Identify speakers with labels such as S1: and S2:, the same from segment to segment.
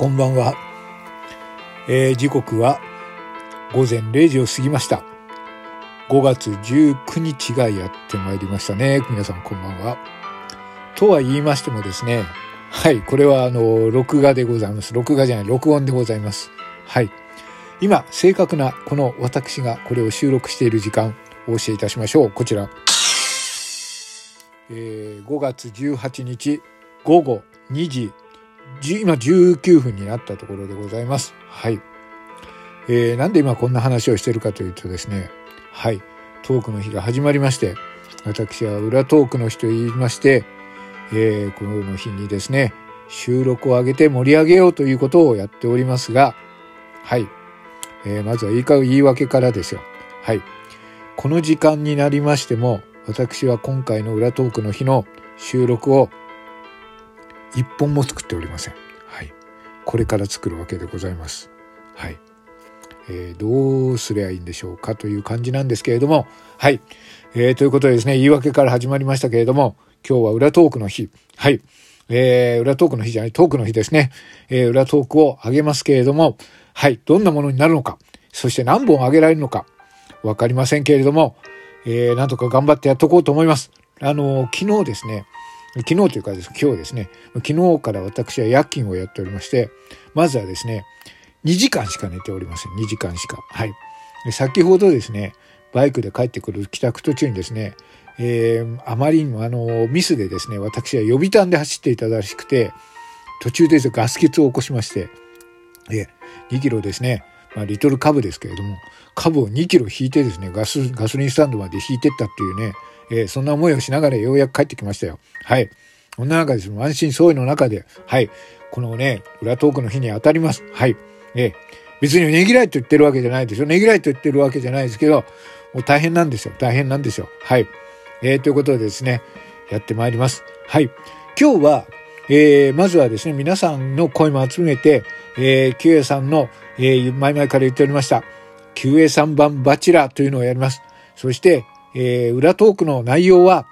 S1: こんばんは。えー、時刻は午前0時を過ぎました。5月19日がやってまいりましたね。皆さんこんばんは。とは言いましてもですね、はい、これはあの、録画でございます。録画じゃない、録音でございます。はい。今、正確なこの私がこれを収録している時間、お教えいたしましょう。こちら。えー、5月18日午後2時、今19分になったところでございます。はい。えー、なんで今こんな話をしてるかというとですね、はい、トークの日が始まりまして、私は裏トークの日と言いまして、えー、この日にですね、収録を上げて盛り上げようということをやっておりますが、はい。えー、まずは言い言い訳からですよ。はい。この時間になりましても、私は今回の裏トークの日の収録を一本も作っておりません。はい。これから作るわけでございます。はい。えー、どうすりゃいいんでしょうかという感じなんですけれども、はい。えー、ということでですね、言い訳から始まりましたけれども、今日は裏トークの日。はい。えー、裏トークの日じゃない、トークの日ですね。えー、裏トークを上げますけれども、はい。どんなものになるのか、そして何本上げられるのか、わかりませんけれども、えー、なんとか頑張ってやっとこうと思います。あの、昨日ですね、昨日というかです、今日ですね、昨日から私は夜勤をやっておりまして、まずはですね、2時間しか寝ておりません。2時間しか。はい。先ほどですね、バイクで帰ってくる帰宅途中にですね、えー、あまりにもあの、ミスでですね、私は予備弾で走っていたらしくて、途中でガス欠を起こしまして、え2キロですね、まあ、リトルカブですけれども、カブを2キロ引いてですね、ガス、ガソリンスタンドまで引いてったっていうね、えー、そんな思いをしながらようやく帰ってきましたよ。はい。こんな中です。安心相違の中で、はい。このね、裏トークの日に当たります。はい。えー、別にねぎらいと言ってるわけじゃないですよ。ねぎらいと言ってるわけじゃないですけど、もう大変なんですよ。大変なんですよ。はい。えー、ということでですね、やってまいります。はい。今日は、えー、まずはですね、皆さんの声も集めて、えー、キュエさんの、えー、前々から言っておりました、キュエ3番バチラというのをやります。そして、えー、裏トークの内容は、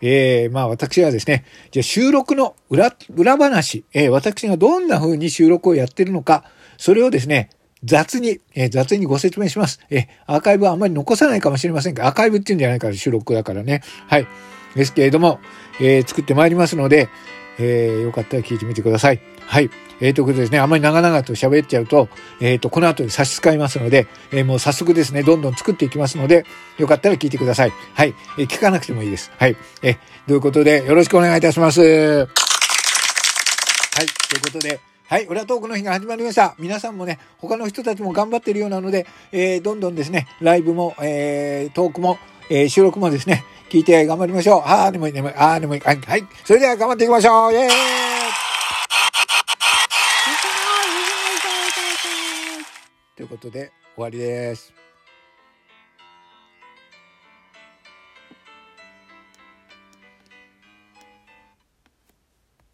S1: えー、まあ私はですね、じゃ収録の裏、裏話、えー、私がどんな風に収録をやってるのか、それをですね、雑に、えー、雑にご説明します。えー、アーカイブはあんまり残さないかもしれませんが、アーカイブっていうんじゃないから収録だからね。はい。ですけれども、えー、作ってまいりますので、えー、よかったら聞いてみてください。はい。えー、ということですね。あんまり長々と喋っちゃうと、えっ、ー、と、この後に差し支えますので、えー、もう早速ですね、どんどん作っていきますので、よかったら聞いてください。はい。えー、聞かなくてもいいです。はい。えー、ということで、よろしくお願いいたします。はい。ということで、はい、裏トークの日が始まりました。皆さんもね、他の人たちも頑張ってるようなので、えー、どんどんですね、ライブも、えー、トークも、えー、収録もですね、聞いて頑張りましょう。あーでもいい、でもいい、あーでもいい。はい、はい。それでは頑張っていきましょうイェーイということで、終わりです。